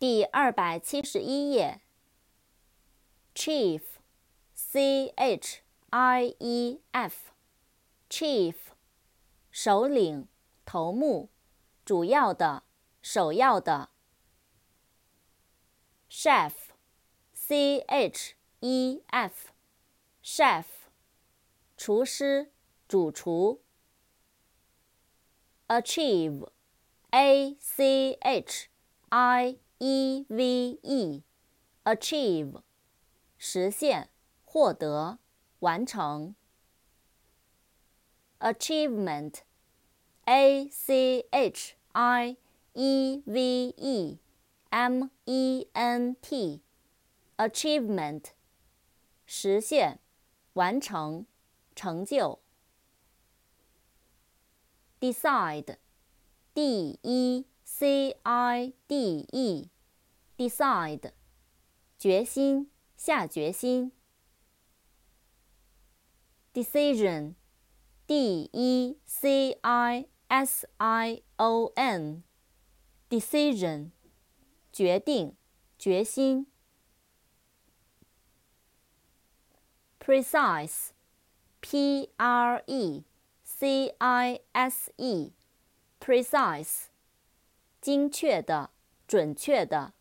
第二百七十一页。Chief，C H I E F，Chief，首领、头目、主要的、首要的。Chef，C H E F，Chef，厨师、主厨。Achieve，A C H I E V E，Achieve，实现、获得、完成。Achievement，A C H I E V E M E N T，Achievement，实现、完成、成就。Decide，D E C I D E，Decide，决心、下决心。Decision，D E C I S I O N，Decision，决定、决心。Precise，P R E。C I S E，precise， 精确的、准确的。